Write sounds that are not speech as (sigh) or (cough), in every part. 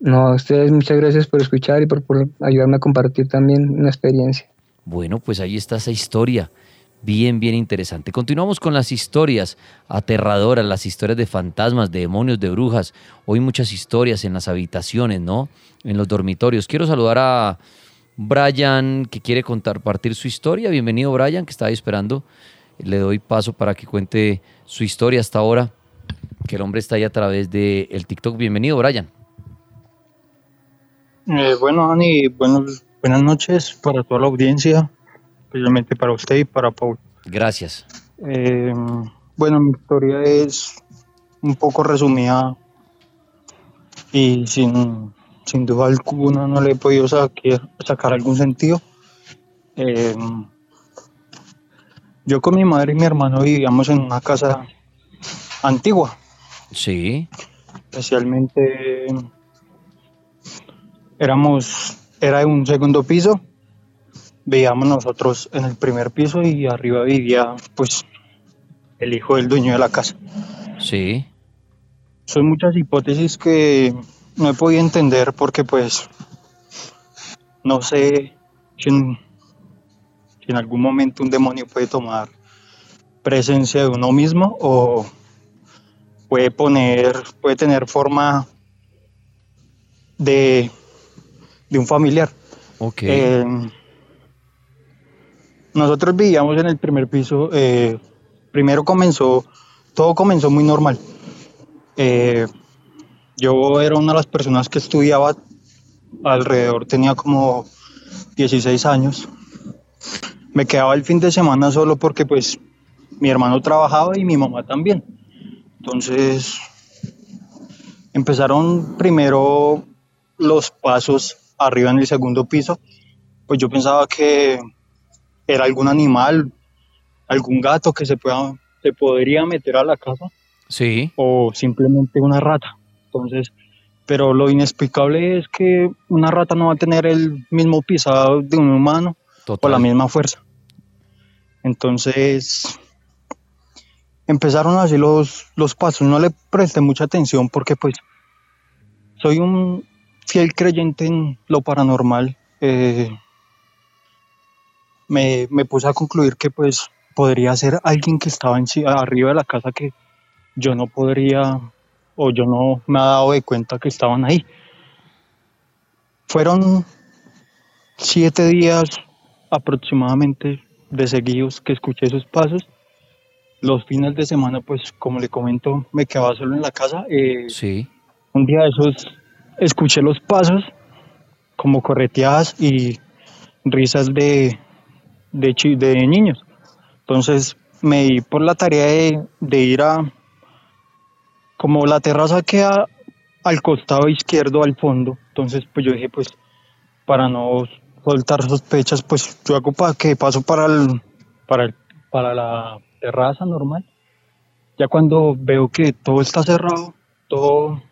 No, a ustedes muchas gracias por escuchar y por, por ayudarme a compartir también una experiencia. Bueno, pues ahí está esa historia. Bien, bien interesante. Continuamos con las historias aterradoras, las historias de fantasmas, de demonios, de brujas. Hoy muchas historias en las habitaciones, ¿no? En los dormitorios. Quiero saludar a Brian, que quiere contar, partir su historia. Bienvenido, Brian, que está ahí esperando. Le doy paso para que cuente su historia hasta ahora, que el hombre está ahí a través del el TikTok. Bienvenido, Brian. Eh, bueno, Ani, buenos, buenas noches para toda la audiencia, especialmente para usted y para Paul. Gracias. Eh, bueno, mi historia es un poco resumida y sin, sin duda alguna no le he podido sacar, sacar algún sentido. Eh, yo con mi madre y mi hermano vivíamos en una casa antigua. Sí. Especialmente éramos, era de un segundo piso, veíamos nosotros en el primer piso y arriba vivía pues el hijo del dueño de la casa. Sí. Son muchas hipótesis que no he podido entender porque pues no sé si en, si en algún momento un demonio puede tomar presencia de uno mismo o puede poner, puede tener forma de de un familiar. Ok. Eh, nosotros vivíamos en el primer piso. eh, primero comenzó, todo comenzó muy normal. Eh, yo era una de las personas que estudiaba alrededor, tenía como 16 años. Me quedaba el fin de semana solo porque pues mi hermano trabajaba y mi mamá también. Entonces empezaron primero los pasos arriba en el segundo piso, pues yo pensaba que era algún animal, algún gato que se, pueda, se podría meter a la casa Sí. o simplemente una rata. Entonces, pero lo inexplicable es que una rata no va a tener el mismo pisado de un humano o Total. la misma fuerza. Entonces, empezaron así los, los pasos. No le presté mucha atención porque pues soy un fiel creyente en lo paranormal. Eh, me, me puse a concluir que pues podría ser alguien que estaba en, arriba de la casa que yo no podría o yo no me he dado de cuenta que estaban ahí. Fueron siete días aproximadamente de seguidos que escuché esos pasos. Los fines de semana, pues como le comento, me quedaba solo en la casa. Eh, Sí. un día de esos escuché los pasos como correteadas y risas de, de, de niños. Entonces me di por la tarea de, de ir a, como la terraza queda al costado izquierdo al fondo, entonces pues yo dije pues para no soltar sospechas pues yo hago para que paso para el, para el- para la terraza normal. Ya cuando veo que todo está cerrado, todo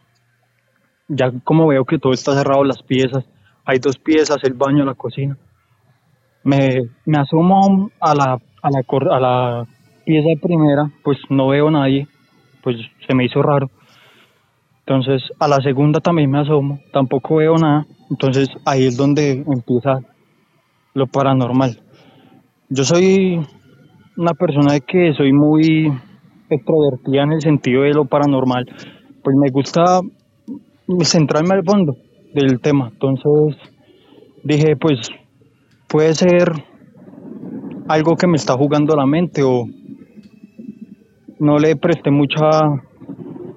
ya como veo que todo está cerrado, las piezas, hay dos piezas, el baño, la cocina. Me, me asomo a la, a, la, a la pieza primera, pues no veo nadie, pues se me hizo raro. Entonces a la segunda también me asomo, tampoco veo nada. Entonces ahí es donde empieza lo paranormal. Yo soy una persona que soy muy extrovertida en el sentido de lo paranormal. Pues me gusta centrarme al fondo del tema. Entonces dije, pues puede ser algo que me está jugando la mente o no le presté mucha,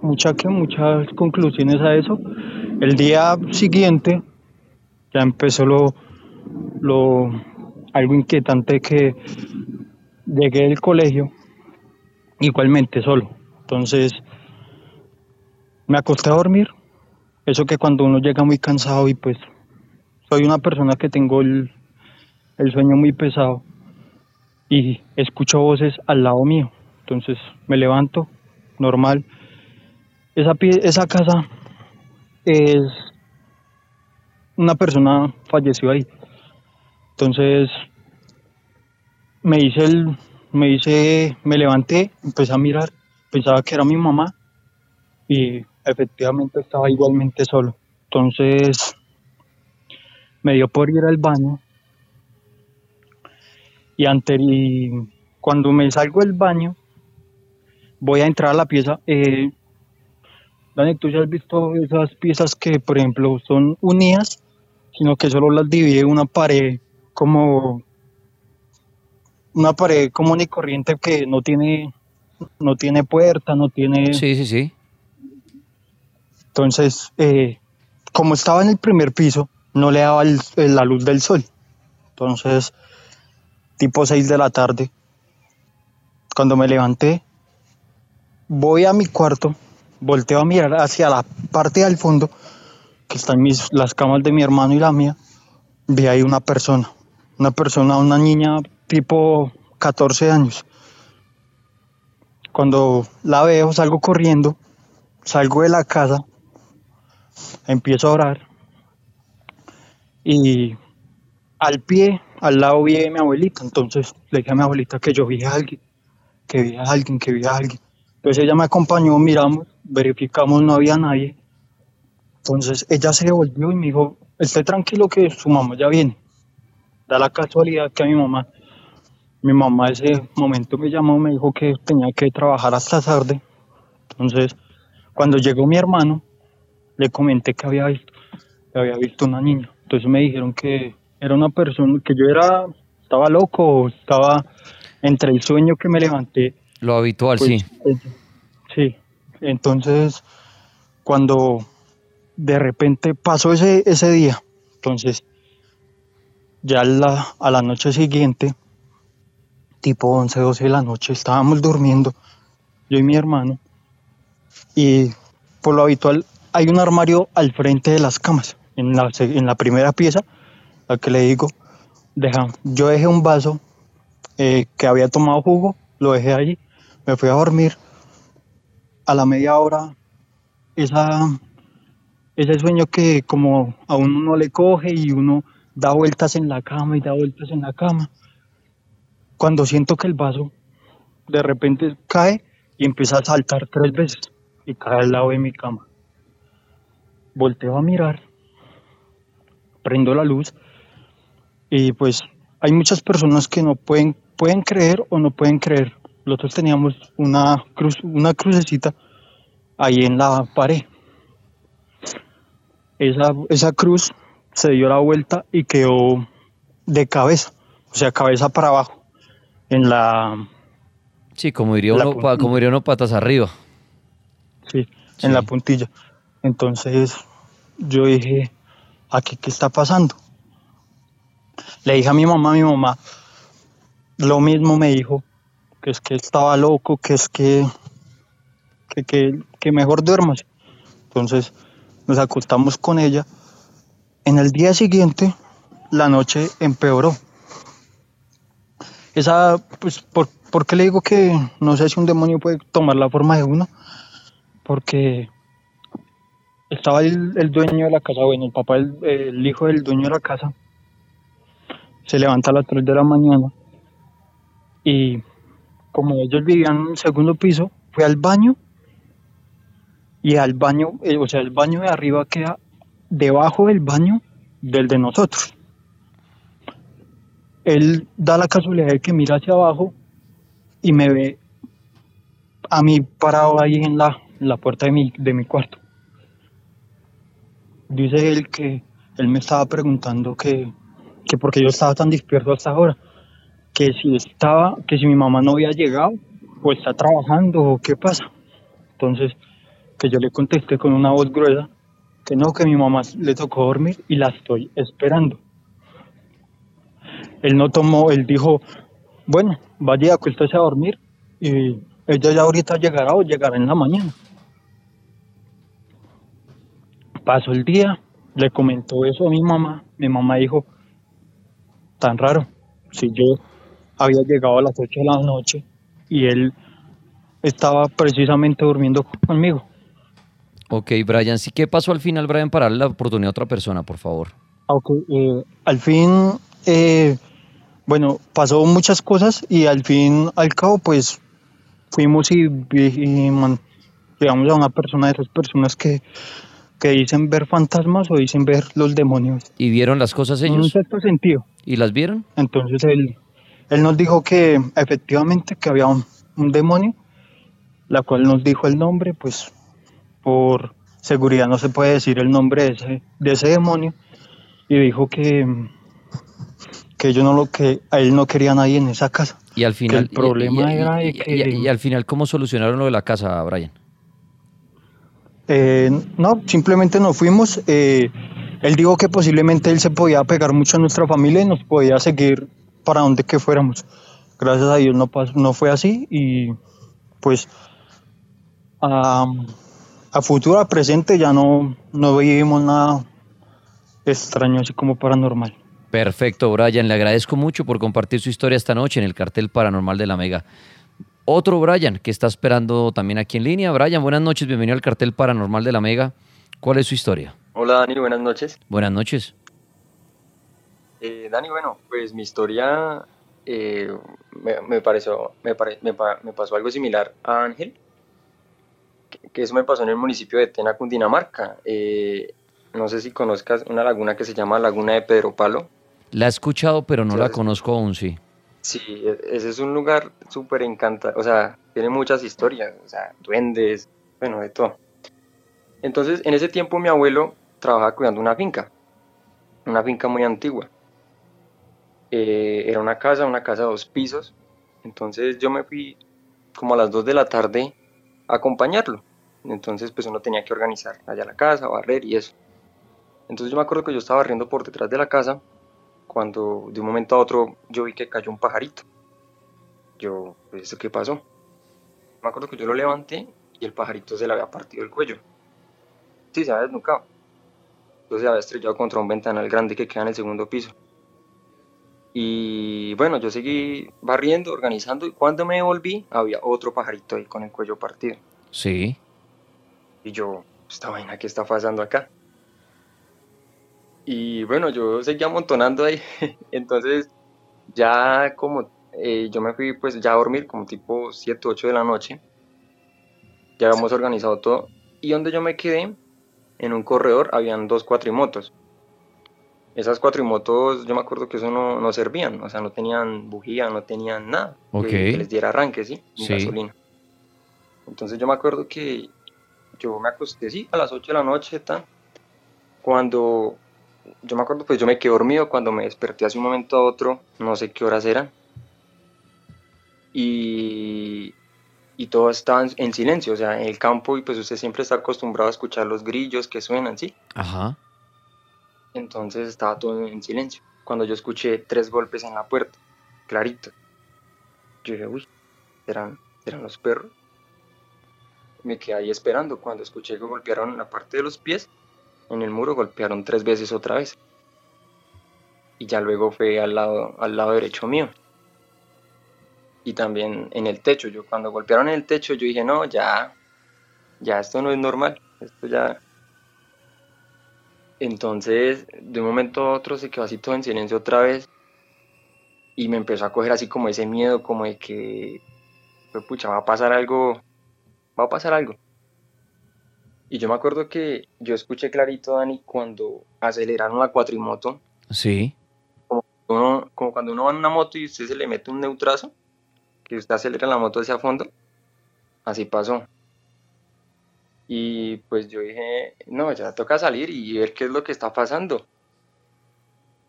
mucha que muchas conclusiones a eso. El día siguiente ya empezó lo, lo algo inquietante que llegué del colegio igualmente solo. Entonces me acosté a dormir. Eso que cuando uno llega muy cansado y pues soy una persona que tengo el, sueño muy pesado y escucho voces al lado mío. Entonces me levanto, normal. Esa, esa casa es una persona falleció ahí. Entonces me hice el, me hice, me levanté, empecé a mirar, pensaba que era mi mamá y efectivamente estaba igualmente solo. Entonces me dio por ir al baño y, ante, cuando me salgo del baño voy a entrar a la pieza. Eh, Dani, tú ya has visto esas piezas que, por ejemplo, son unidas, sino que solo las divide una pared como una pared común y corriente que no tiene no tiene puerta, no tiene. Sí, sí, sí. Entonces, eh, como estaba en el primer piso, no le daba la luz del sol. Entonces, tipo 6 de la tarde, cuando me levanté, voy a mi cuarto, volteo a mirar hacia la parte del fondo, que están mis, las camas de mi hermano y la mía, vi ahí una persona, una persona, una niña tipo 14 años. Cuando la veo, salgo corriendo, salgo de la casa, empiezo a orar y al pie, al lado vi a mi abuelita, entonces le dije a mi abuelita que yo vi a alguien, que vi a alguien, que vi a alguien. Entonces ella me acompañó, miramos, verificamos, no había nadie. Entonces ella se devolvió y me dijo, esté tranquilo que su mamá ya viene. Da la casualidad que a mi mamá, mi mamá ese momento me llamó, me dijo que tenía que trabajar hasta tarde. Entonces, cuando llegó mi hermano, le comenté que había visto, que había visto una niña. Entonces me dijeron que era una persona, que yo era, estaba loco, estaba entre el sueño que me levanté. Lo habitual, pues, sí. Sí, entonces cuando de repente pasó ese, ese día, entonces ya a la, a la noche siguiente, tipo 11, 12 de la noche, estábamos durmiendo, yo y mi hermano, y por lo habitual hay un armario al frente de las camas, en la, primera pieza, la que le digo, deja, yo dejé un vaso eh, que había tomado jugo, lo dejé allí, me fui a dormir, a la media hora, ese sueño que como a uno no le coge y uno da vueltas en la cama y da vueltas en la cama, cuando siento que el vaso de repente cae y empieza a saltar tres veces y cae al lado de mi cama volteo a mirar, prendo la luz y pues hay muchas personas que no pueden, pueden creer o no pueden creer. Nosotros teníamos una cruz, una crucecita ahí en la pared. Esa, esa cruz se dio la vuelta y quedó de cabeza, o sea, cabeza para abajo, en la... Sí, como diría, uno, como diría uno patas arriba. Sí, en la puntilla. Entonces yo dije, ¿aquí qué está pasando? Le dije a mi mamá, mi mamá, lo mismo me dijo, que es que estaba loco, que es que, que, que, mejor duermas. Entonces nos acostamos con ella. En el día siguiente, la noche empeoró. Esa, pues, ¿por, ¿por qué le digo que no sé si un demonio puede tomar la forma de uno? Porque estaba el, dueño de la casa, bueno, el papá, el, hijo del dueño de la casa, se levanta a las 3 de la mañana y como ellos vivían en un segundo piso, fue al baño y al baño, eh, o sea, el baño de arriba queda debajo del baño del de nosotros. Él da la casualidad de que mira hacia abajo y me ve a mí parado ahí en la, la puerta de mi, de mi cuarto. Dice él que él me estaba preguntando que, que por qué yo estaba tan despierto hasta ahora, que si estaba, que si mi mamá no había llegado o está trabajando o qué pasa. Entonces, que yo le contesté con una voz gruesa que no, que mi mamá le tocó dormir y la estoy esperando. Él no tomó, él dijo, bueno, vaya, acuéstese a dormir y ella ya ahorita llegará o llegará en la mañana. Pasó el día, le comentó eso a mi mamá, mi mamá dijo, tan raro, si yo había llegado a las 8 de la noche y él estaba precisamente durmiendo conmigo. Ok, Brian, ¿sí qué pasó al final, Brian, para darle la oportunidad a otra persona, por favor? Ok, eh, al fin, eh, bueno, pasó muchas cosas y al fin, al cabo, pues fuimos y, y, y man- llegamos a una persona de esas personas que, que dicen ver fantasmas o dicen ver los demonios. ¿Y vieron las cosas En un ellos? sexto sentido. ¿Y las vieron? Entonces él, él nos dijo que efectivamente que había un, un demonio, la cual nos dijo el nombre, pues por seguridad no se puede decir el nombre de ese, de ese demonio, y dijo que, que ellos no lo que a él no quería nadie en esa casa. Y al final. el problema y- y- era de y- que- y- y al final, ¿cómo solucionaron lo de la casa, Brian? Eh, no, simplemente nos fuimos. eh, él dijo que posiblemente él se podía pegar mucho a nuestra familia y nos podía seguir para donde que fuéramos. Gracias a Dios no, fue así y pues a, a futuro, a presente ya no, no vivimos nada extraño así como paranormal. Perfecto, Brian. Le agradezco mucho por compartir su historia esta noche en el cartel paranormal de la Mega. Otro Brian que está esperando también aquí en línea. Brian, buenas noches, bienvenido al cartel paranormal de la Mega. ¿Cuál es su historia? Hola Dani, buenas noches. Buenas noches. Eh, Dani, bueno, pues mi historia eh, me, me pareció, me, pare- me pa- me pasó algo similar a Ángel, que, que eso me pasó en el municipio de Tena, Cundinamarca. Eh, no sé si conozcas una laguna que se llama Laguna de Pedro Palo. La he escuchado, pero no la conozco aún, sí. Sí, e- ese es un lugar súper encantador, o sea, tiene muchas historias, o sea, duendes, bueno, de todo. Entonces, en ese tiempo mi abuelo trabajaba cuidando una finca, una finca muy antigua. Eh, era una casa, una casa de dos pisos. Entonces yo me fui como a las 2 de la tarde a acompañarlo. Entonces pues uno tenía que organizar allá la casa, barrer y eso. Entonces yo me acuerdo que yo estaba barriendo por detrás de la casa cuando de un momento a otro yo vi que cayó un pajarito. Yo, pues, ¿esto qué pasó? Me acuerdo que yo lo levanté y el pajarito se le había partido el cuello. Sí, se había desnucado. Entonces se había estrellado contra un ventanal grande que queda en el segundo piso. Y bueno, yo seguí barriendo, organizando y cuando me volví había otro pajarito ahí con el cuello partido. Sí. Y yo, esta vaina, ¿qué está pasando acá? Y bueno, yo seguía amontonando ahí. (laughs) Entonces, ya como eh, yo me fui pues ya a dormir como tipo 7, 8 de la noche. Ya habíamos organizado todo. Y donde yo me quedé, en un corredor, habían dos cuatrimotos. Esas cuatrimotos, yo me acuerdo que eso no, no servían. O sea, no tenían bujía, no tenían nada. que- Ok. Que, les diera arranque, ¿sí? Ni Sí. gasolina. Entonces yo me acuerdo que yo me acosté, sí, a las 8 de la noche, tal. Cuando, yo me acuerdo, pues yo me quedé dormido cuando me desperté hace un momento a otro, no sé qué horas eran. Y, y todo estaba en, en silencio, o sea, en el campo, y pues usted siempre está acostumbrado a escuchar los grillos que suenan, ¿sí? Ajá. Entonces estaba todo en silencio. Cuando yo escuché tres golpes en la puerta, clarito. Yo dije, uy, ¿eran, eran los perros? Me quedé ahí esperando. Cuando escuché que golpearon en la parte de los pies, en el muro golpearon tres veces otra vez. Y ya luego fue al lado, al lado derecho mío. Y también en el techo. Yo cuando golpearon en el techo, yo dije, no, ya, ya esto no es normal. Esto ya, entonces, de un momento a otro se quedó así todo en silencio otra vez y me empezó a coger así como ese miedo, como de que, pues, pucha, va a pasar algo, va a pasar algo. Y yo me acuerdo que yo escuché clarito, Dani, cuando aceleraron la cuatrimoto, Sí. uno- como cuando uno va en una moto y usted se le mete un neutrazo, que usted acelera la moto hacia fondo, así pasó. Y pues yo dije, no, ya toca salir y ver qué es lo que está pasando.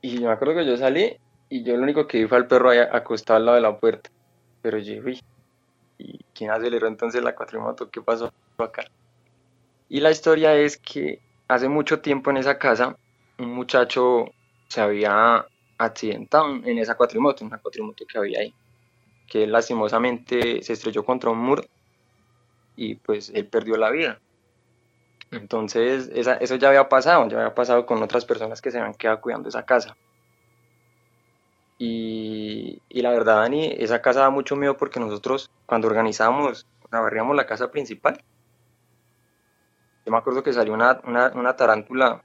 Y yo me acuerdo que yo salí y yo lo único que vi fue al perro ahí acostado al lado de la puerta. Pero yo vi, ¿y quién aceleró entonces la cuatrimoto? ¿Qué pasó acá? Y la historia es que hace mucho tiempo en esa casa un muchacho se había accidentado en esa cuatrimoto, en una cuatrimoto que había ahí, que lastimosamente se estrelló contra un muro y pues él perdió la vida. Entonces, eso ya había pasado, ya había pasado con otras personas que se habían quedado cuidando esa casa. Y, la verdad, Dani, esa casa da mucho miedo porque nosotros, cuando organizamos, barríamos la casa principal, yo me acuerdo que salió una, una tarántula,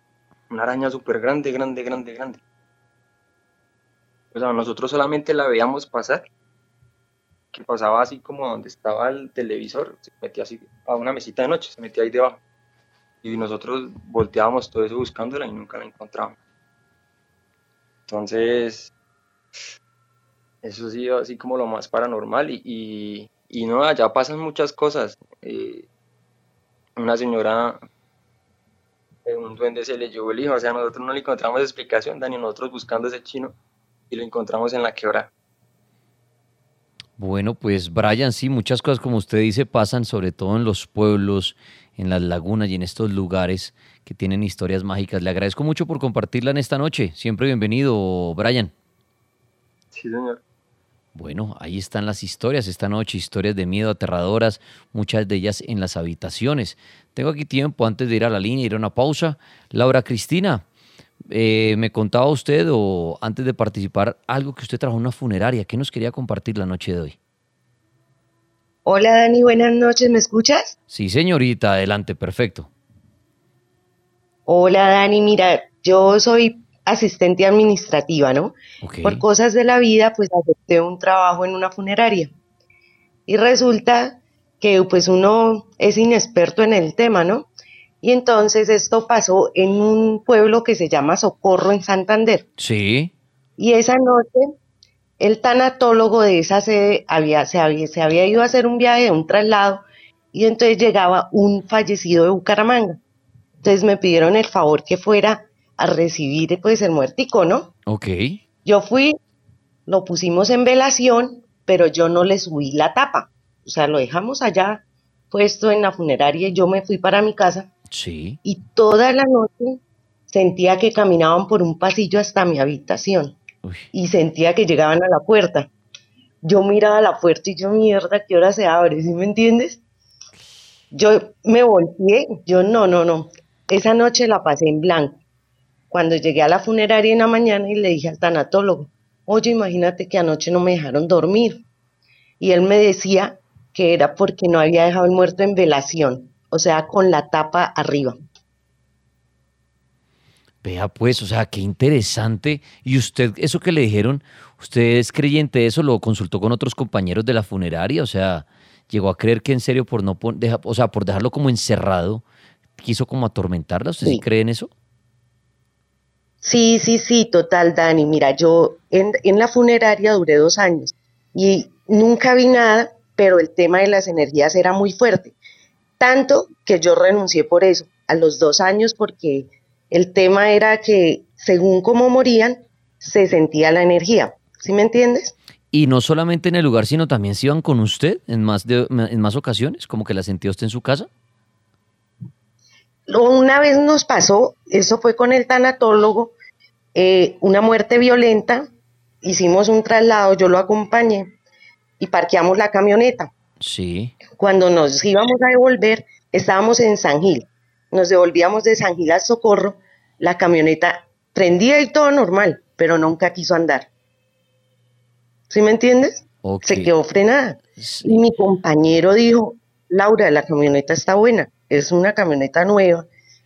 una araña súper grande, grande, grande, grande. O sea, nosotros solamente la veíamos pasar, que pasaba así como donde estaba el televisor, se metía así a una mesita de noche, se metía ahí debajo. Y nosotros volteábamos todo eso buscándola y nunca la encontrábamos. Entonces, eso sí, así como lo más paranormal. Y, y, no, allá pasan muchas cosas. Eh, una señora, eh, un duende se le llevó el hijo, o sea, nosotros no le encontramos explicación, Dani, nosotros buscando ese chino y lo encontramos en la quebra. Bueno, pues Brian, sí, muchas cosas como usted dice pasan sobre todo en los pueblos, en las lagunas y en estos lugares que tienen historias mágicas. Le agradezco mucho por compartirla en esta noche. Siempre bienvenido, Brian. Sí, señor. Bueno, ahí están las historias esta noche, historias de miedo aterradoras, muchas de ellas en las habitaciones. Tengo aquí tiempo antes de ir a la línea, ir a una pausa. Laura Cristina, eh, me contaba usted o antes de participar algo que usted trabajó en una funeraria. ¿Qué nos quería compartir la noche de hoy? Hola Dani, buenas noches, ¿me escuchas? Sí, señorita, adelante, perfecto. Hola Dani, mira, yo soy asistente administrativa, ¿no? Por cosas de la vida, pues acepté un trabajo en una funeraria. Y resulta que pues uno es inexperto en el tema, ¿no? Y entonces esto pasó en un pueblo que se llama Socorro en Santander. Sí. Y esa noche el tanatólogo de esa sede había, se, había, se había ido a hacer un viaje, un traslado, y entonces llegaba un fallecido de Bucaramanga. Entonces me pidieron el favor que fuera a recibir pues el muertico, ¿no? Ok. Yo fui, lo pusimos en velación, pero yo no le subí la tapa. O sea, lo dejamos allá puesto en la funeraria y yo me fui para mi casa. Sí. Y toda la noche sentía que caminaban por un pasillo hasta mi habitación y sentía que llegaban a la puerta. Yo miraba la puerta y yo, mierda, ¿qué hora se abre? ¿Sí me entiendes? Yo me volteé, yo no, no, no. Esa noche la pasé en blanco. Cuando llegué a la funeraria en la mañana y le dije al tanatólogo, oye, imagínate que anoche no me dejaron dormir. Y él me decía que era porque no había dejado el muerto en velación, o sea, con la tapa arriba. Vea pues, o sea, qué interesante. Y usted, eso que le dijeron, ¿usted es creyente de eso? ¿Lo consultó con otros compañeros de la funeraria? O sea, llegó a creer que en serio por no dejar, o sea, por dejarlo como encerrado, quiso como atormentarla. ¿Usted sí, cree en eso? Sí, sí, sí, total, Dani. Mira, yo en, la funeraria duré dos años y nunca vi nada, pero el tema de las energías era muy fuerte. Tanto que yo renuncié por eso, a los dos años, porque el tema era que según cómo morían, se sentía la energía. ¿Sí me entiendes? Y no solamente en el lugar, sino también se iban con usted en más, de, en más ocasiones, como que la sentía usted en su casa. Una vez nos pasó, eso fue con el tanatólogo, eh, una muerte violenta, hicimos un traslado, yo lo acompañé y parqueamos la camioneta. Sí. Cuando nos íbamos a devolver, estábamos en San Gil. Nos devolvíamos de San Gil a Socorro la camioneta prendía y todo normal, pero nunca quiso andar. ¿Sí me entiendes? Se quedó frenada. Y mi compañero dijo, Laura, la camioneta está buena, es una camioneta nueva,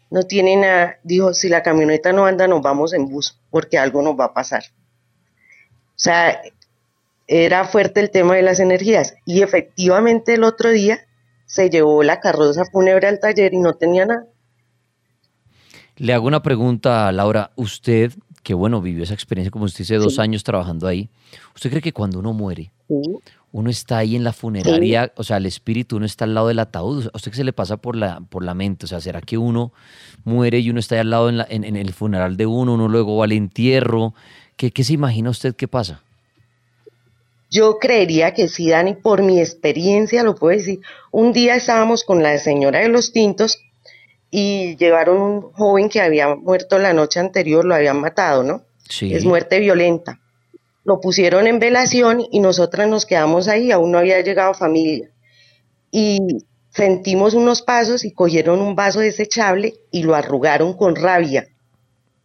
no tiene nada. Dijo, si la camioneta no anda, nos vamos en bus, porque algo nos va a pasar. O sea, era fuerte el tema de las energías. Y efectivamente el otro día se llevó la carroza fúnebre al taller y no tenía nada. Le hago una pregunta, Laura. ¿Usted que bueno, vivió esa experiencia, como usted dice, dos años trabajando ahí. ¿Usted cree que cuando uno muere, uno está ahí en la funeraria, o sea, el espíritu, uno está al lado del ataúd? ¿A usted qué se le pasa por la, por la mente? O sea, ¿será que uno muere y uno está ahí al lado en, en, el funeral de uno, uno luego va al entierro? ¿Qué, ¿Qué se imagina usted que pasa? Yo creería que sí, Dani, por mi experiencia lo puedo decir. Un día estábamos con la señora de los tintos y llevaron un joven que había muerto la noche anterior, lo habían matado, ¿no? Sí. Es muerte violenta. Lo pusieron en velación y nosotras nos quedamos ahí, aún no había llegado familia. Y sentimos unos pasos y cogieron un vaso desechable y lo arrugaron con rabia.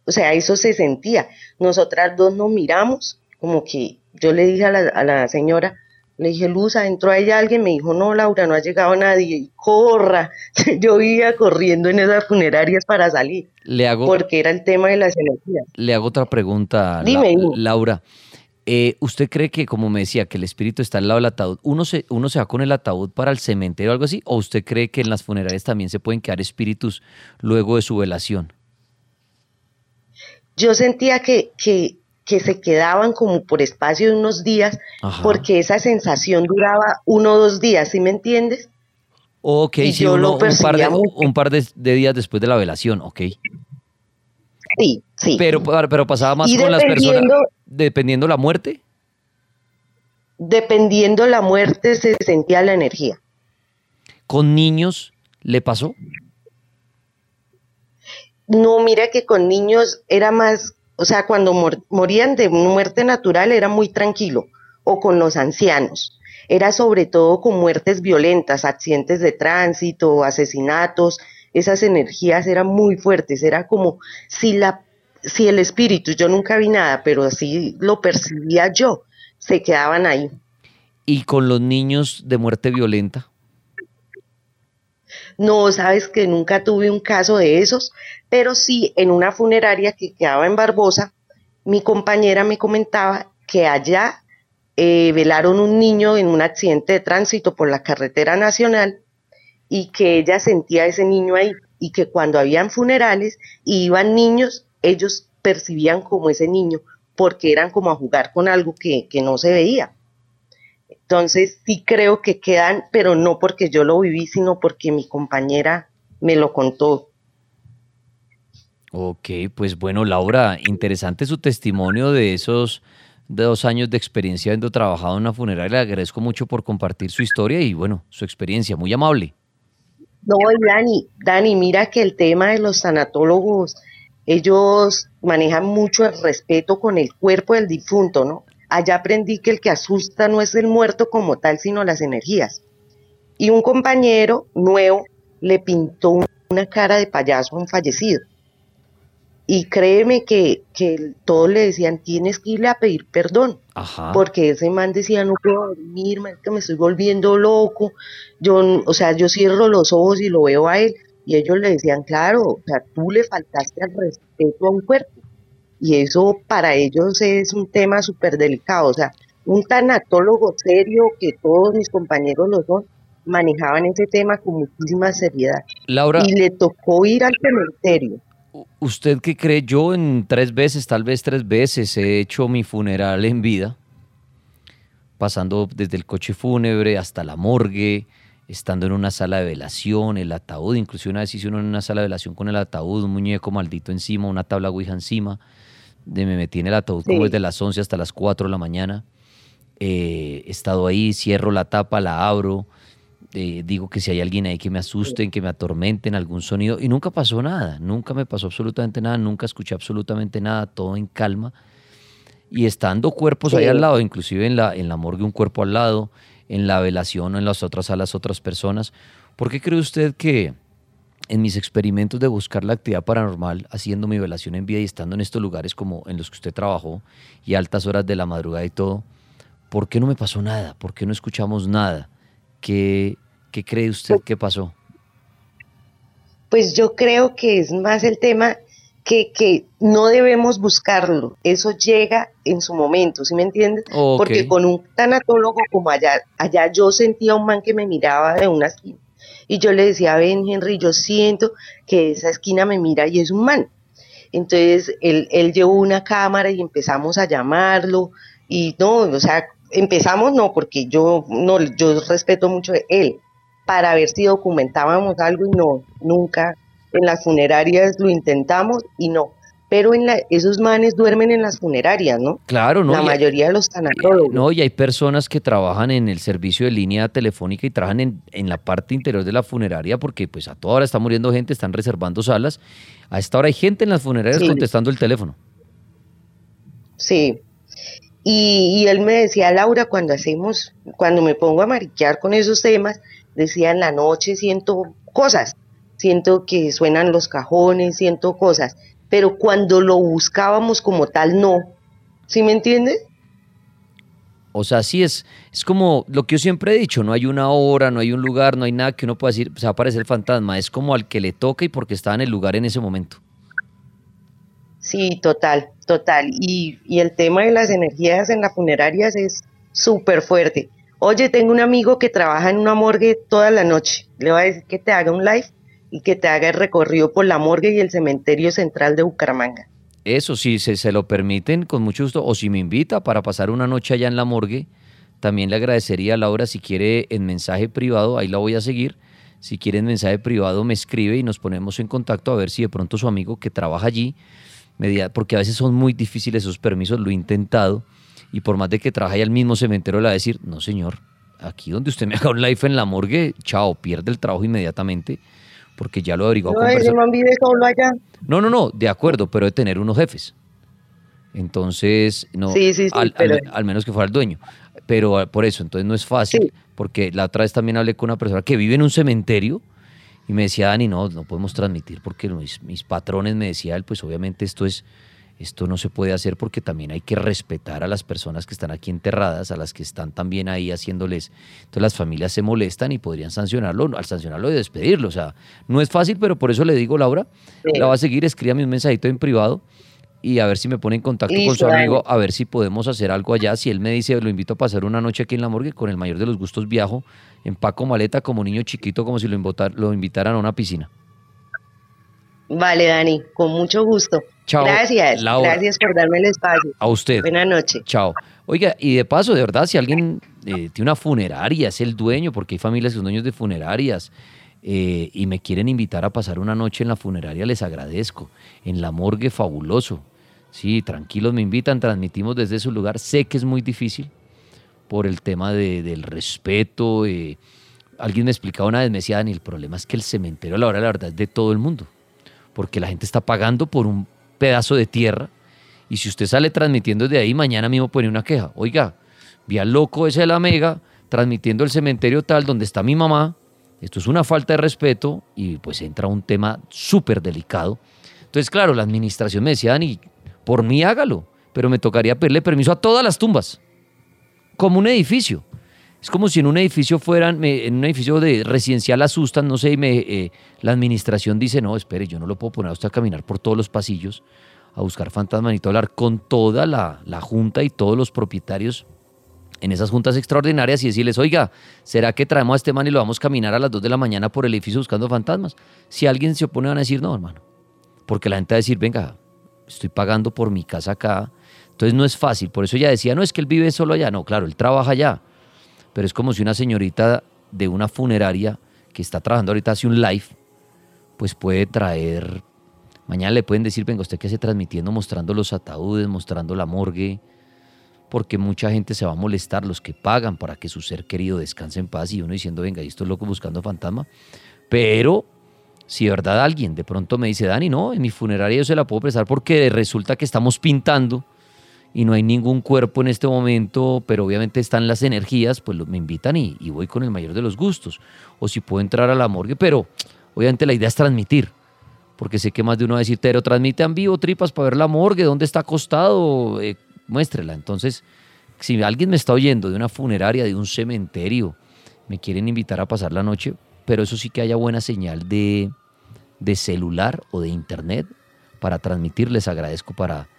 O sea, eso se sentía. Nosotras dos nos miramos, como que yo le dije a la, a la señora, le dije, Luz, entró ahí alguien, me dijo, no, Laura, no ha llegado nadie, y corra. (laughs) Yo iba corriendo en esas funerarias para salir, le hago, porque era el tema de las energías. Le hago otra pregunta, Laura. Eh, ¿Usted cree que, como me decía, que el espíritu está al lado del ataúd, uno se, uno se va con el ataúd para el cementerio o algo así? ¿O usted cree que en las funerarias también se pueden quedar espíritus luego de su velación? Yo sentía que, que que se quedaban como por espacio de unos días, porque esa sensación duraba uno o dos días, ¿sí me entiendes? Ok, sí, un, par, de, días después de la velación, ok. Sí, sí. Pero, pero pasaba más con las personas, dependiendo la muerte. Dependiendo la muerte se sentía la energía. ¿Con niños le pasó? No, mira que con niños era más o sea, cuando morían de muerte natural era muy tranquilo, o con los ancianos. Era sobre todo con muertes violentas, accidentes de tránsito, asesinatos, esas energías eran muy fuertes, era como si la si el espíritu, yo nunca vi nada, pero así lo percibía yo, se quedaban ahí. ¿Y con los niños de muerte violenta? No, sabes que nunca tuve un caso de esos, pero sí en una funeraria que quedaba en Barbosa, mi compañera me comentaba que allá eh, velaron un niño en un accidente de tránsito por la carretera nacional y que ella sentía a ese niño ahí y que cuando habían funerales iban niños, ellos percibían como ese niño porque eran como a jugar con algo que, que no se veía. Entonces sí creo que quedan, pero no porque yo lo viví, sino porque mi compañera me lo contó. Ok, pues bueno, Laura, interesante su testimonio de esos dos años de experiencia habiendo trabajado en una funeraria. Le agradezco mucho por compartir su historia y bueno, su experiencia, muy amable. No, Dani, Dani, mira que el tema de los sanatólogos, ellos manejan mucho el respeto con el cuerpo del difunto, ¿no? Allá aprendí que el que asusta no es el muerto como tal, sino las energías. Y un compañero nuevo le pintó una cara de payaso a un fallecido. Y créeme que, todos le decían, tienes que irle a pedir perdón. Porque ese man decía, no puedo dormir, que me estoy volviendo loco. Yo, o sea, yo cierro los ojos y lo veo a él. Y ellos le decían, claro, o sea, tú le faltaste al respeto a un cuerpo y eso para ellos es un tema súper delicado. O sea, un tanatólogo serio, que todos mis compañeros lo son, manejaban ese tema con muchísima seriedad. Laura. Y le tocó ir al cementerio. ¿Usted qué cree? Yo en tres veces, tal vez tres veces, he hecho mi funeral en vida, pasando desde el coche fúnebre hasta la morgue, estando en una sala de velación, el ataúd, inclusive una vez hice uno en una sala de velación con el ataúd, un muñeco maldito encima, una tabla ouija encima de me metí en el ataúd como desde las 11 hasta las 4 de la mañana. Eh, he estado ahí, cierro la tapa, la abro, eh, digo que si hay alguien ahí que me asusten, que me atormenten, algún sonido, y nunca pasó nada, nunca me pasó absolutamente nada, nunca escuché absolutamente nada, todo en calma. Y estando cuerpos ahí al lado, inclusive en la, en la morgue un cuerpo al lado, en la velación o en las otras salas otras personas, ¿por qué cree usted que en mis experimentos de buscar la actividad paranormal, haciendo mi velación en vida y estando en estos lugares como en los que usted trabajó y altas horas de la madrugada y todo, ¿por qué no me pasó nada? ¿Por qué no escuchamos nada? ¿Qué, qué cree usted que pasó? Pues yo creo que es más el tema que, que, no debemos buscarlo, eso llega en su momento, ¿sí me entiendes? Porque con un tanatólogo como allá, allá yo sentía un man que me miraba de una esquina y yo le decía, ven Henry, yo siento que esa esquina me mira y es un man. Entonces él, él llevó una cámara y empezamos a llamarlo y no, o sea, empezamos no, porque yo no, yo respeto mucho a él, para ver si documentábamos algo y no, nunca. En las funerarias lo intentamos y no. Pero en la, esos manes duermen en las funerarias, ¿no? Claro, ¿no? La mayoría de los tanatólogos. No, y hay personas que trabajan en el servicio de línea telefónica y trabajan en, en la parte interior de la funeraria porque pues a toda hora está muriendo gente, están reservando salas. A esta hora hay gente en las funerarias Sí. contestando el teléfono. Sí. Y, y él me decía, Laura, cuando hacemos, cuando me pongo a mariquear con esos temas, decía en la noche siento cosas, siento que suenan los cajones, siento cosas, pero cuando lo buscábamos como tal, no. ¿Sí me entiendes? O sea, sí es, es como lo que yo siempre he dicho, no hay una hora, no hay un lugar, no hay nada que uno pueda decir, se va a aparecer el fantasma, es como al que le toca y porque está en el lugar en ese momento. Sí, total, total. Y, y el tema de las energías en las funerarias es súper fuerte. Oye, tengo un amigo que trabaja en una morgue toda la noche. Le voy a decir que te haga un live y que te haga el recorrido por la morgue y el cementerio central de Bucaramanga. Eso sí, se, se lo permiten con mucho gusto, o si me invita para pasar una noche allá en la morgue, también le agradecería a Laura si quiere en mensaje privado, ahí la voy a seguir. Si quiere en mensaje privado me escribe y nos ponemos en contacto a ver si de pronto su amigo que trabaja allí, porque a veces son muy difíciles esos permisos, lo he intentado, y por más de que trabaje al mismo cementerio le va a decir, no señor, aquí donde usted me haga un live en la morgue, chao, pierde el trabajo inmediatamente, porque ya lo averiguó No, ese man vive solo allá. no, no, no, de acuerdo, pero de tener unos jefes. Entonces, no, Sí, sí, sí, al, al- pero- al menos que fuera el dueño. Pero ah, por eso, entonces no es fácil, porque la otra vez también hablé con una persona que vive en un cementerio y me decía, Dani, no, no podemos transmitir porque mis, mis patrones me decía él, pues obviamente esto es, esto no se puede hacer porque también hay que respetar a las personas que están aquí enterradas, a las que están también ahí haciéndoles. Entonces las familias se molestan y podrían sancionarlo, al sancionarlo y despedirlo. O sea, no es fácil, pero por eso le digo, Laura, Sí. la va a seguir, escríbame un mensajito en privado y a ver si me pone en contacto con su amigo, a ver si podemos hacer algo allá. Si él me dice, lo invito a pasar una noche aquí en la morgue, con el mayor de los gustos viajo, empaco maleta como niño chiquito, como si lo, lo invitaran a una piscina. Vale, Dani, con mucho gusto. Chao, Gracias, Laura. gracias por darme el espacio. A usted. Buenas noches. Chao. Oiga, y de paso, de verdad, si alguien eh, tiene una funeraria, es el dueño, porque hay familias que son dueños de funerarias, eh, y me quieren invitar a pasar una noche en la funeraria, les agradezco. En la morgue, fabuloso. Sí, tranquilos, me invitan, transmitimos desde su lugar. Sé que es muy difícil por el tema de- del respeto. eh. Alguien me explicaba una vez, me decía, Dani, el problema es que el cementerio a la hora de la verdad es de todo el mundo, porque la gente está pagando por un pedazo de tierra y si usted sale transmitiendo desde ahí, mañana mismo pone una queja. Oiga, vi al loco ese de la mega transmitiendo el cementerio tal donde está mi mamá. Esto es una falta de respeto y pues entra un tema súper delicado. Entonces, claro, la administración me decía, Dani, por mí hágalo, pero me tocaría pedirle permiso a todas las tumbas, como un edificio. Es como si en un edificio fueran, en un edificio de residencial asustan, no sé, y me, eh, la administración dice, no, espere, yo no lo puedo poner a usted a caminar por todos los pasillos, a buscar fantasmas, todo hablar con toda la, la junta y todos los propietarios en esas juntas extraordinarias y decirles, oiga, ¿será que traemos a este man y lo vamos a caminar a las 2 de la mañana por el edificio buscando fantasmas? Si alguien se opone van a decir, no, hermano, porque la gente va a decir, venga, estoy pagando por mi casa acá, entonces no es fácil, por eso ella decía, no, es que él vive solo allá, no, claro, él trabaja allá, pero es como si una señorita de una funeraria que está trabajando ahorita hace un live, pues puede traer, mañana le pueden decir, venga, usted que hace transmitiendo, mostrando los ataúdes, mostrando la morgue, porque mucha gente se va a molestar, los que pagan para que su ser querido descanse en paz y uno diciendo, venga, y estos locos buscando fantasma, pero si de verdad alguien de pronto me dice, Dani, no, en mi funeraria yo se la puedo prestar porque resulta que estamos pintando y no hay ningún cuerpo en este momento, pero obviamente están las energías, pues me invitan y, y voy con el mayor de los gustos. O si puedo entrar a la morgue, pero obviamente la idea es transmitir, porque sé que más de uno va a decir, pero transmite en vivo tripas para ver la morgue, dónde está acostado, Eh, muéstrela. Entonces, si alguien me está oyendo de una funeraria, de un cementerio, me quieren invitar a pasar la noche, pero eso sí que haya buena señal de, de celular o de internet para transmitir, les agradezco para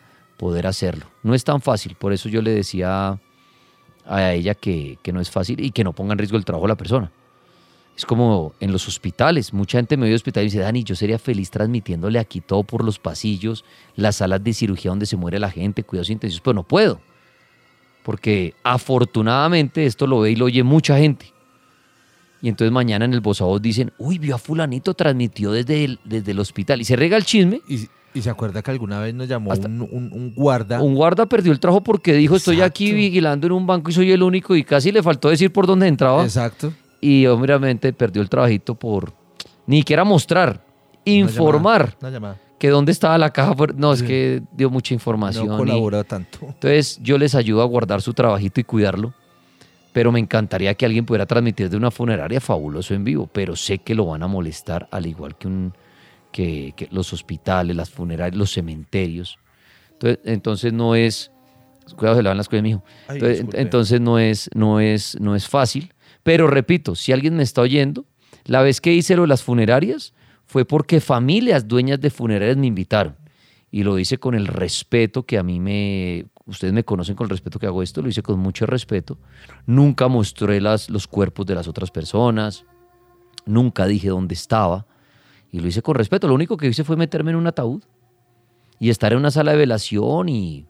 poder hacerlo. No es tan fácil, por eso yo le decía a ella que, que no es fácil y que no ponga en riesgo el trabajo de la persona. Es como en los hospitales. Mucha gente me ve hospital y dice, Dani, yo sería feliz transmitiéndole aquí todo por los pasillos, las salas de cirugía donde se muere la gente, cuidados intensivos, pero no puedo. Porque afortunadamente esto lo ve y lo oye mucha gente. Y entonces mañana en el voz a voz dicen, uy, vio a fulanito, transmitió desde el, desde el hospital. Y se rega el chisme. Y, y se acuerda que alguna vez nos llamó Hasta- un, un- un guarda. Un guarda perdió el trabajo porque dijo, estoy aquí vigilando en un banco y soy el único. Y casi le faltó decir por dónde entraba. Exacto. Y obviamente perdió el trabajito por ni siquiera mostrar, Una informar llamada, Una llamada. que dónde estaba la caja. No, es que dio mucha información. No colaboró tanto. entonces yo les ayudo a guardar su trabajito y cuidarlo. Pero me encantaría que alguien pudiera transmitir de una funeraria fabuloso en vivo. Pero sé que lo van a molestar, al igual que, un, que, que los hospitales, las funerarias, los cementerios. Entonces, entonces no es. Cuidado, se le van las cosas, mijo. Ay, Entonces, disculpe. entonces no es, no, es, no es fácil. Pero repito, si alguien me está oyendo, la vez que hice lo de las funerarias fue porque familias dueñas de funerarias me invitaron. Y lo hice con el respeto que a mí me... Ustedes me conocen con el respeto que hago esto, lo hice con mucho respeto. Nunca mostré las, los cuerpos de las otras personas, nunca dije dónde estaba. Y lo hice con respeto. Lo único que hice fue meterme en un ataúd y estar en una sala de velación y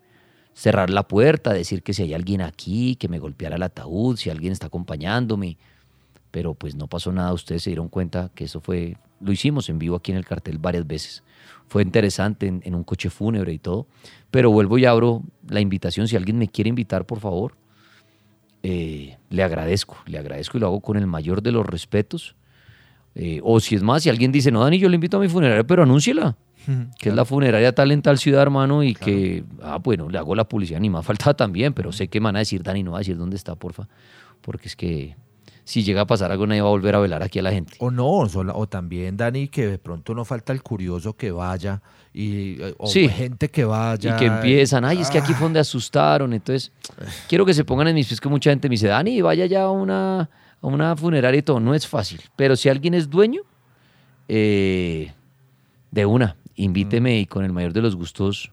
cerrar la puerta, decir que si hay alguien aquí, que me golpeara el ataúd, si alguien está acompañándome. Pero pues no pasó nada, ustedes se dieron cuenta que eso fue, lo hicimos en vivo aquí en el cartel varias veces. Fue interesante en, en un coche fúnebre y todo. Pero vuelvo y abro la invitación, si alguien me quiere invitar, por favor, eh, le agradezco, le agradezco y lo hago con el mayor de los respetos. Eh, o si es más, si alguien dice, no, Dani, yo le invito a mi funeraria, pero anúnciela (laughs) que es la funeraria tal en tal ciudad, hermano, y que, ah, bueno, le hago la publicidad, ni más falta también, pero sé que me van a decir, Dani, no va a decir dónde está, porfa, porque es que si llega a pasar algo, nadie va a volver a velar aquí a la gente. O no, o también, Dani, que de pronto no falta el curioso que vaya y eh, o Sí. gente que vaya. Y que empiezan, ay, es que aquí fue donde asustaron, entonces, quiero que se pongan en mis pies, que mucha gente me dice, Dani, vaya ya a una, a una funeraria y todo, no es fácil, pero si alguien es dueño, eh, de una, invíteme y con el mayor de los gustos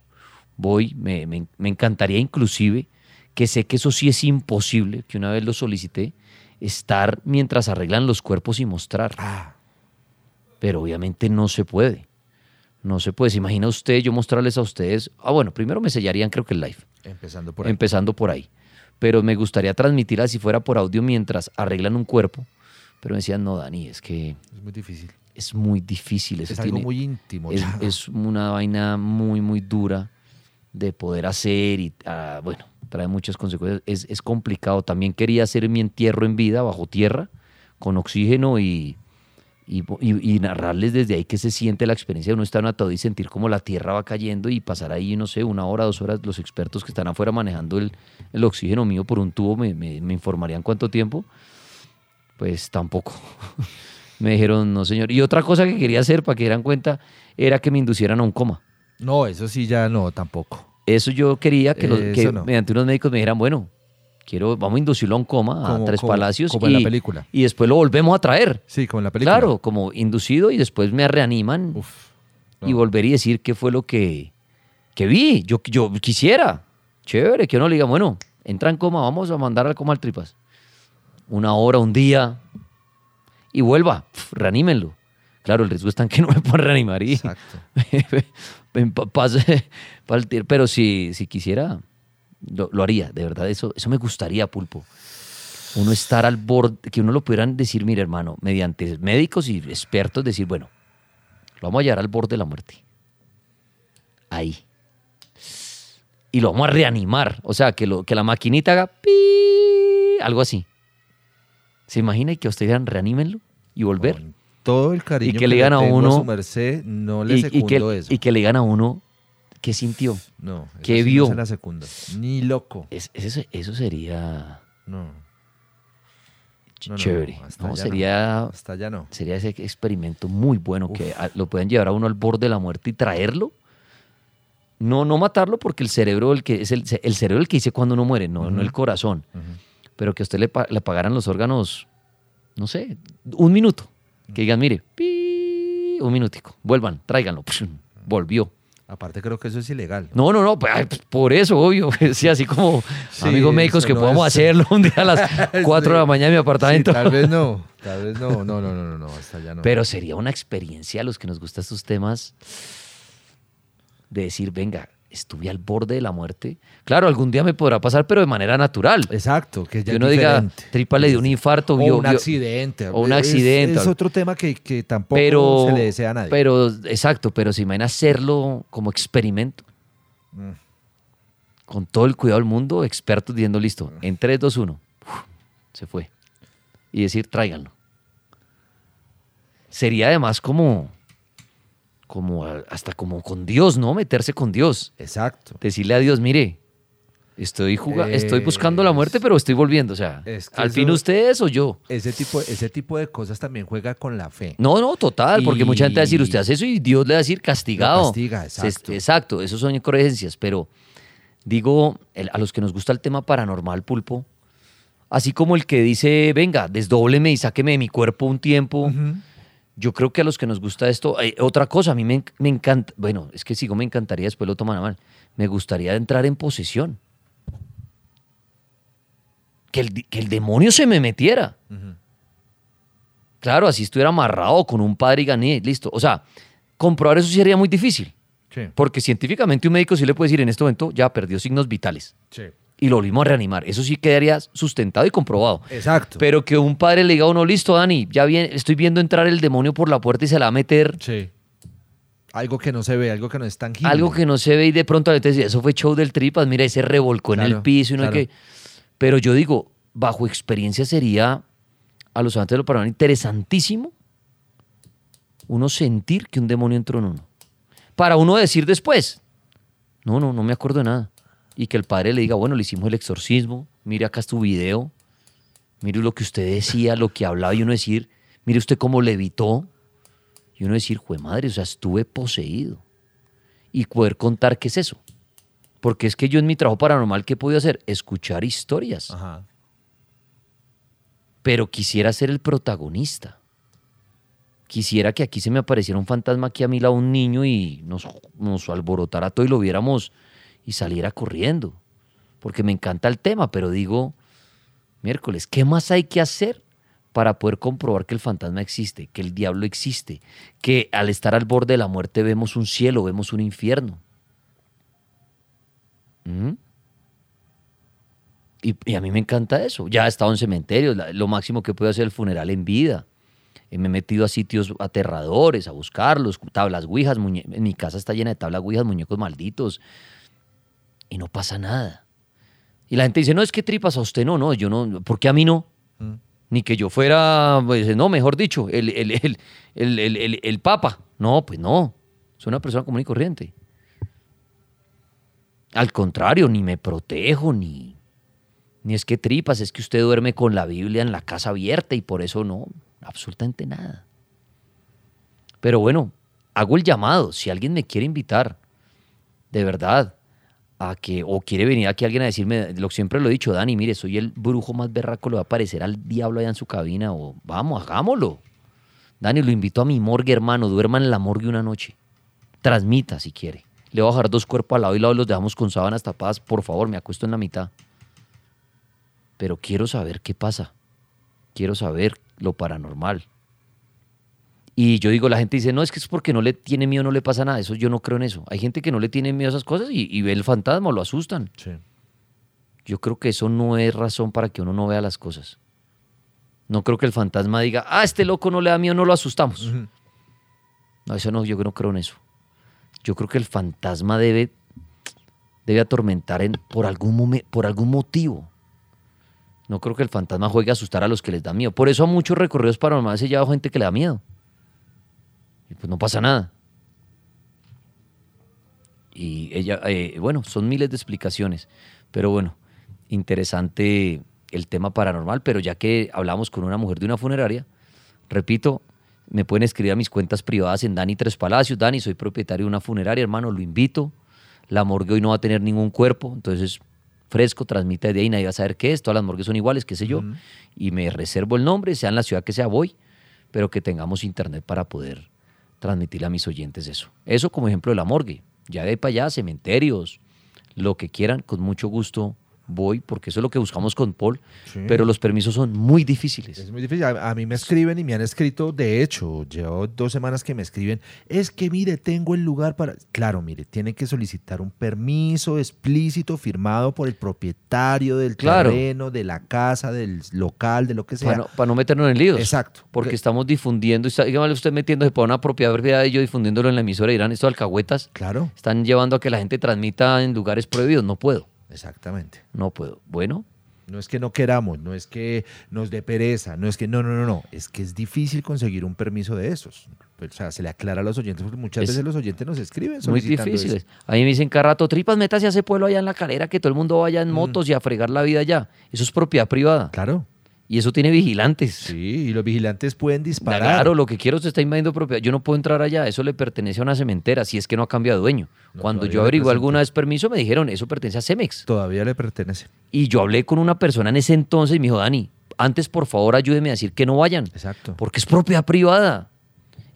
voy. Me, me- me encantaría inclusive, que sé que eso sí es imposible, que una vez lo solicité, estar mientras arreglan los cuerpos y mostrar. Ah, Pero obviamente no se puede. No se puede. ¿Se imagina usted yo mostrarles a ustedes? Ah, bueno, primero me sellarían creo que el live empezando por ahí. empezando por ahí. Pero me gustaría transmitirla si fuera por audio mientras arreglan un cuerpo. Pero me decían, no, Dani, es que es muy difícil. es muy difícil. Eso Es algo tiene- muy íntimo. es, es una vaina muy, muy dura de poder hacer y, ah, bueno, trae muchas consecuencias. Es, es complicado. También quería hacer mi entierro en vida, bajo tierra, con oxígeno y, y, y- narrarles desde ahí que se siente la experiencia de uno estar en un y sentir como la tierra va cayendo y pasar ahí, no sé, una hora, dos horas. Los expertos que están afuera manejando el, el oxígeno mío por un tubo me, me- me informarían cuánto tiempo. Pues tampoco. (laughs) me dijeron, no señor. Y otra cosa que quería hacer, para que dieran cuenta, era que me inducieran a un coma. No, eso sí ya no, tampoco. Eso yo quería que, los- que no. mediante unos médicos me dijeran, bueno, quiero, vamos a inducirlo a un coma, a Como- Tres como- Palacios, como en la y, película. y después lo volvemos a traer. Sí, como en la película. Claro, como inducido y después me reaniman Uf, y volver y decir qué fue lo que, que vi. Yo, yo quisiera. Chévere, que uno le diga, bueno, entra en coma, vamos a mandar al coma al tripas. Una hora, un día. Y vuelva, reanímenlo. Claro, el riesgo está en que (laughs) no me puedan reanimar y Exacto. (laughs) (laughs) Pero si, si quisiera, lo, lo haría, de verdad. Eso, eso me gustaría, Pulpo. Uno estar al borde, que uno lo pudieran decir, mire, hermano, mediante médicos y expertos, decir, bueno, lo vamos a llevar al borde de la muerte. Ahí. Y lo vamos a reanimar. O sea, que, lo, que la maquinita haga algo así. ¿Se imagina y que ustedes digan, reanímenlo y volver? Con todo el cariño Y que le digan a uno- su merced, no le y, que, eso. y que le digan a uno qué sintió. no, ¿qué no vio? la. Ni loco. Es- eso, eso sería No. ch- No, no, chévere. no. Sería, Hasta allá no. sería ese experimento muy bueno que Uf. a- lo pueden llevar a uno al borde de la muerte y traerlo. No, no matarlo porque el cerebro el que es el, el cerebro el que dice cuando uno muere, no, no el corazón. Pero que a usted le, le pagaran los órganos, no sé, un minuto. Que digan, mire, pi, un minutico, vuelvan, tráiganlo. Volvió. Aparte creo que eso es ilegal. No, no, no, pues, pues, por eso, obvio. (laughs) Sí, así como Sí, amigos médicos que no podamos es- hacerlo un día a las (laughs) 4 de la mañana en mi Sí, apartamento. tal vez no. (laughs) Tal vez no, no, no, no, no, no, hasta allá no. Pero sería una experiencia a los que nos gustan estos temas de decir, venga, estuve al borde de la muerte. Claro, algún día me podrá pasar, pero de manera natural. Exacto, que ya Que es uno diga, tripa le dio un infarto. o vio- un accidente. o un Es- accidente. Es, otro tema que, que tampoco pero, se le desea a nadie. Pero, exacto, pero se imagina hacerlo como experimento. Mm. Con todo el cuidado del mundo, expertos diciendo, listo, en 3, 2, 1, se fue. Y decir, tráiganlo. Sería además como, como a- hasta como con Dios, ¿no? Meterse con Dios. Exacto. Decirle a Dios, mire, estoy, estoy buscando la muerte, pero estoy volviendo. O sea, Es que al fin eso- ustedes o yo. Ese tipo, ese tipo de cosas también juega con la fe. No, no, total, porque mucha gente va a decir, usted hace eso y Dios le va a decir castigado. Castiga, exacto. exacto, esos son creencias, pero digo, el- a los que nos gusta el tema paranormal, pulpo, así como el que dice, venga, desdóbleme y sáqueme de mi cuerpo un tiempo. Yo creo que a los que nos gusta esto, eh, otra cosa, a mí me, me encanta, bueno, es que sigo, me encantaría, después lo toman a mal, me gustaría entrar en posesión. Que el, que el demonio se me metiera. Claro, así estuviera amarrado con un padre y gané, listo. O sea, comprobar eso sí sería muy difícil. Sí, Porque científicamente un médico sí le puede decir en este momento ya perdió signos vitales sí. Y lo volvimos a reanimar. Eso sí quedaría sustentado y comprobado. Exacto. Pero que un padre le diga a uno, listo, Dani, ya bien, estoy viendo entrar el demonio por la puerta y se la va a meter. Sí. Algo que no se ve, algo que no es tangible. Algo que no se ve y de pronto a veces eso fue show del tripas, mira, ese revolcó en el piso y no hay claro. que... Pero yo digo, bajo experiencia sería a los amantes de lo paranormal interesantísimo uno sentir que un demonio entró en uno. Para uno decir después, no, no, no me acuerdo de nada. Y que el padre le diga, bueno, le hicimos el exorcismo, mire acá es tu video, mire lo que usted decía, lo que hablaba, y uno decir, mire usted cómo levitó, y uno decir, jue madre, o sea, estuve poseído. Y poder contar qué es eso. Porque es que yo en mi trabajo paranormal, ¿qué he podido hacer? Escuchar historias. Ajá. Pero quisiera ser el protagonista. Quisiera que aquí se me apareciera un fantasma aquí a mi lado, un niño, y nos, nos alborotara todo y lo viéramos y saliera corriendo. Porque me encanta el tema, pero digo, miércoles, ¿qué más hay que hacer para poder comprobar que el fantasma existe, que el diablo existe, que al estar al borde de la muerte vemos un cielo, vemos un infierno? ¿Mm? Y, a mí me encanta eso. Ya he estado en cementerios, lo máximo que puedo hacer es el funeral en vida. Me he metido a sitios aterradores, a buscarlos, tablas ouijas, en mi casa está llena de tablas ouijas, muñecos malditos, y no pasa nada. Y la gente dice, no, es que tripas a usted no, no, yo no, ¿por qué a mí no? Mm. Ni que yo fuera, pues, no, mejor dicho, el, el, el, el, el- el- el papa. No, pues no, soy una persona común y corriente. Al contrario, ni me protejo, ni, ni es que tripas, es que usted duerme con la Biblia en la casa abierta y por eso no, absolutamente nada. Pero bueno, hago el llamado, si alguien me quiere invitar, de verdad, a que, o quiere venir aquí alguien a decirme, lo siempre lo he dicho, Dani, mire, soy el brujo más berraco, le va a aparecer al diablo allá en su cabina, o vamos, hagámoslo. Dani, lo invito a mi morgue, hermano, duerma en la morgue una noche. Transmita si quiere. Le voy a dejar dos cuerpos al lado y lado los dejamos con sábanas tapadas. Por favor, me acuesto en la mitad. Pero quiero saber qué pasa. Quiero saber lo paranormal. Y yo digo, la gente dice, no, es que es porque no le tiene miedo, no le pasa nada. Eso yo no creo en eso. Hay gente que no le tiene miedo a esas cosas y, y ve el fantasma o lo asustan. Sí. Yo creo que eso no es razón para que uno no vea las cosas. No creo que el fantasma diga, ah, este loco no le da miedo, no lo asustamos. No, eso no, yo no creo en eso. Yo creo que el fantasma debe, debe atormentar en, por, algún momen- por algún motivo. No creo que el fantasma juegue a asustar a los que les da miedo. Por eso a muchos recorridos paranormales se lleva gente que le da miedo. Y pues no pasa nada. Y ella, eh, bueno, son miles de explicaciones. Pero bueno, interesante el tema paranormal. Pero ya que hablamos con una mujer de una funeraria, repito, me pueden escribir a mis cuentas privadas en Dani Tres Palacios. Dani, soy propietario de una funeraria, hermano, lo invito. La morgue hoy no va a tener ningún cuerpo, entonces fresco, transmite desde ahí, nadie va a saber qué es, todas las morgues son iguales, qué sé yo. Y me reservo el nombre, sea en la ciudad que sea, voy, pero que tengamos internet para poder transmitirle a mis oyentes eso. Eso como ejemplo de la morgue. Ya de para allá, cementerios, lo que quieran, con mucho gusto voy, porque eso es lo que buscamos con Paul, Sí. pero los permisos son muy difíciles. Es muy difícil. A, a mí me escriben y me han escrito, de hecho, llevo dos semanas que me escriben, es que mire, tengo el lugar para... Claro, mire, tiene que solicitar un permiso explícito firmado por el propietario del Claro. terreno, de la casa, del local, de lo que sea. Para no, para no meternos en líos. Exacto. Porque estamos difundiendo, está, dígame usted metiéndose para una propiedad propiedad y yo difundiéndolo en la emisora y dirán, estos alcahuetas Claro, están llevando a que la gente transmita en lugares prohibidos. No puedo, exactamente. no puedo. Bueno, No es que no queramos, no es que nos dé pereza, no es que no, no, no, no, es que es difícil conseguir un permiso de esos. Pues, O sea, se le aclara a los oyentes porque muchas Es veces los oyentes nos escriben muy difíciles. eso. A mí me dicen cada rato, tripas, metas y hace pueblo allá en la calera, que todo el mundo vaya Mm. en motos y a fregar la vida allá. Eso es propiedad privada. Claro. Y eso tiene vigilantes. Sí, y los vigilantes pueden disparar. Claro, lo que quiero se está invadiendo propiedad. Yo no puedo entrar allá, eso le pertenece a una cementera, si es que no ha cambiado de dueño. No, Cuando yo averigué alguna vez permiso, me dijeron, eso pertenece a Cemex. Todavía le pertenece. Y yo hablé con una persona en ese entonces y me dijo, Dani, antes por favor ayúdeme a decir que no vayan, Exacto. porque es propiedad privada.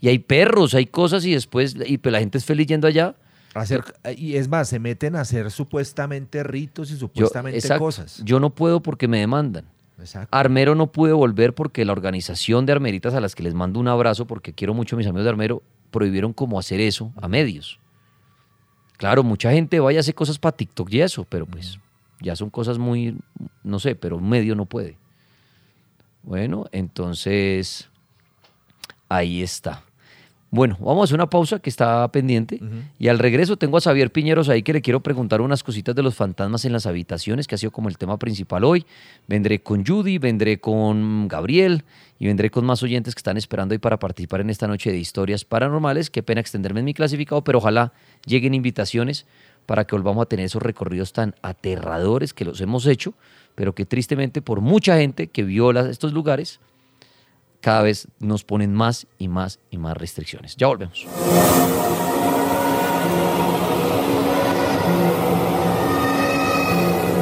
Y hay perros, hay cosas y después, y pues la gente es feliz yendo allá. Hacer, y es más, se meten a hacer supuestamente ritos y Yo, supuestamente exacto, cosas. yo no puedo porque me demandan. Exacto. Armero no pude volver porque la organización de armeritas a las que les mando un abrazo, porque quiero mucho a mis amigos de Armero, prohibieron como hacer eso a medios. Claro, mucha gente vaya a hacer cosas para TikTok y eso, pero pues ya son cosas muy, no sé, pero un medio no puede. Bueno, entonces ahí está. Bueno, vamos a hacer una pausa que está pendiente y al regreso tengo a Xavier Piñeros ahí que le quiero preguntar unas cositas de los fantasmas en las habitaciones, que ha sido como el tema principal hoy. Vendré con Judy, vendré con Gabriel y vendré con más oyentes que están esperando ahí para participar en esta noche de historias paranormales. Qué pena extenderme en mi clasificado, pero ojalá lleguen invitaciones para que volvamos a tener esos recorridos tan aterradores que los hemos hecho, pero que tristemente por mucha gente que viola estos lugares, cada vez nos ponen más y más y más restricciones. Ya volvemos.